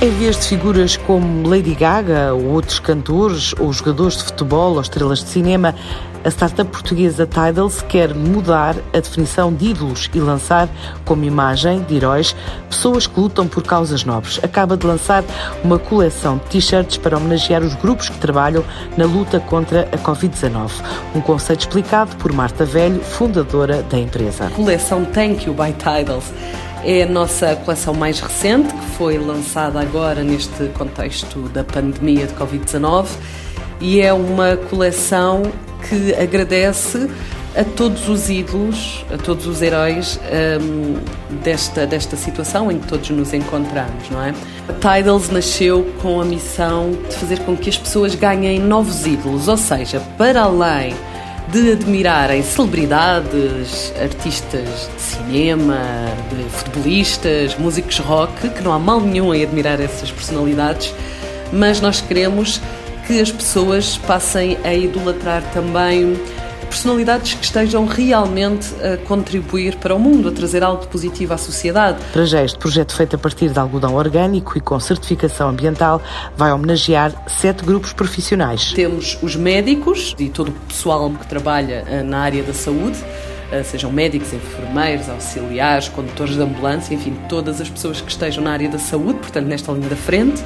Em vez de figuras como Lady Gaga ou outros cantores ou jogadores de futebol ou estrelas de cinema, a startup portuguesa Tidals quer mudar a definição de ídolos e lançar como imagem de heróis pessoas que lutam por causas nobres. Acaba de lançar uma coleção de t-shirts para homenagear os grupos que trabalham na luta contra a Covid-19. Um conceito explicado por Marta Velho, fundadora da empresa. A coleção Thank You by Tidals é a nossa coleção mais recente, que foi lançada agora neste contexto da pandemia de Covid-19 e é uma coleção que agradece a todos os ídolos, a todos os heróis um, desta, desta situação em que todos nos encontramos, não é? A Tidals nasceu com a missão de fazer com que as pessoas ganhem novos ídolos, ou seja, para além de admirarem celebridades, artistas de cinema, de futebolistas, músicos rock, que não há mal nenhum em admirar essas personalidades, mas nós queremos que as pessoas passem a idolatrar também personalidades que estejam realmente a contribuir para o mundo, a trazer algo positivo à sociedade. Para já, este projeto feito a partir de algodão orgânico e com certificação ambiental vai homenagear sete grupos profissionais. Temos os médicos e todo o pessoal que trabalha eh, na área da saúde, eh, sejam médicos, enfermeiros, auxiliares, condutores de ambulância, enfim, todas as pessoas que estejam na área da saúde, portanto, nesta linha da frente.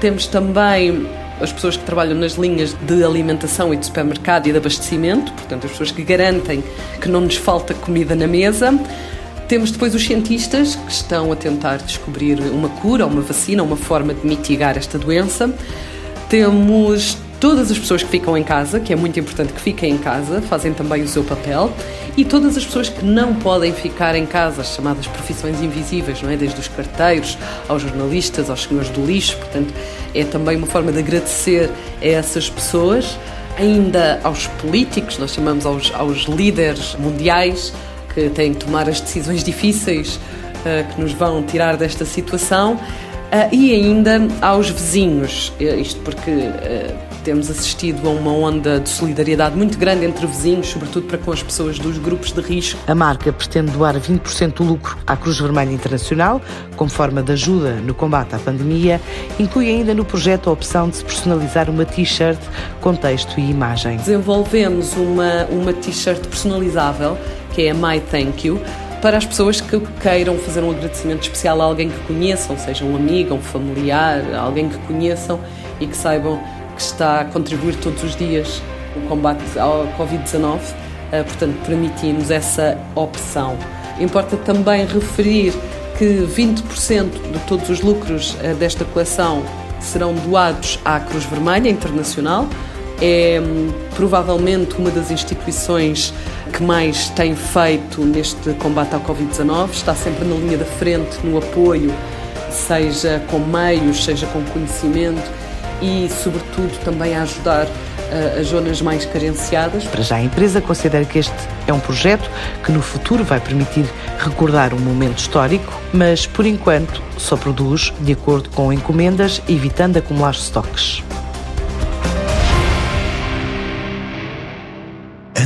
Temos também as pessoas que trabalham nas linhas de alimentação e de supermercado e de abastecimento, portanto, as pessoas que garantem que não nos falta comida na mesa. Temos depois os cientistas que estão a tentar descobrir uma cura, uma vacina, uma forma de mitigar esta doença. Temos todas as pessoas que ficam em casa, que é muito importante que fiquem em casa, fazem também o seu papel, e todas as pessoas que não podem ficar em casa, as chamadas profissões invisíveis, não é? Desde os carteiros aos jornalistas, aos senhores do lixo, portanto, é também uma forma de agradecer a essas pessoas, ainda aos políticos, nós chamamos aos, aos líderes mundiais que têm que tomar as decisões difíceis uh, que nos vão tirar desta situação. Uh, e ainda aos vizinhos, isto porque uh, temos assistido a uma onda de solidariedade muito grande entre vizinhos, sobretudo para com as pessoas dos grupos de risco. A marca pretende doar 20% do lucro à Cruz Vermelha Internacional, como forma de ajuda no combate à pandemia. Inclui ainda no projeto a opção de se personalizar uma t-shirt com texto e imagem. Desenvolvemos uma, uma t-shirt personalizável, que é a My Thank You, para as pessoas que queiram fazer um agradecimento especial a alguém que conheçam, seja um amigo, um familiar, alguém que conheçam e que saibam que está a contribuir todos os dias no combate ao Covid-19, eh, portanto, permitimos essa opção. Importa também referir que 20% de todos os lucros eh, desta coleção serão doados à Cruz Vermelha Internacional. É hum, provavelmente uma das instituições que mais tem feito neste combate ao Covid-19, está sempre na linha da frente no apoio, seja com meios, seja com conhecimento e, sobretudo, também a ajudar uh, as zonas mais carenciadas. Para já, a empresa considera que este é um projeto que no futuro vai permitir recordar um momento histórico, mas por enquanto só produz de acordo com encomendas, evitando acumular estoques.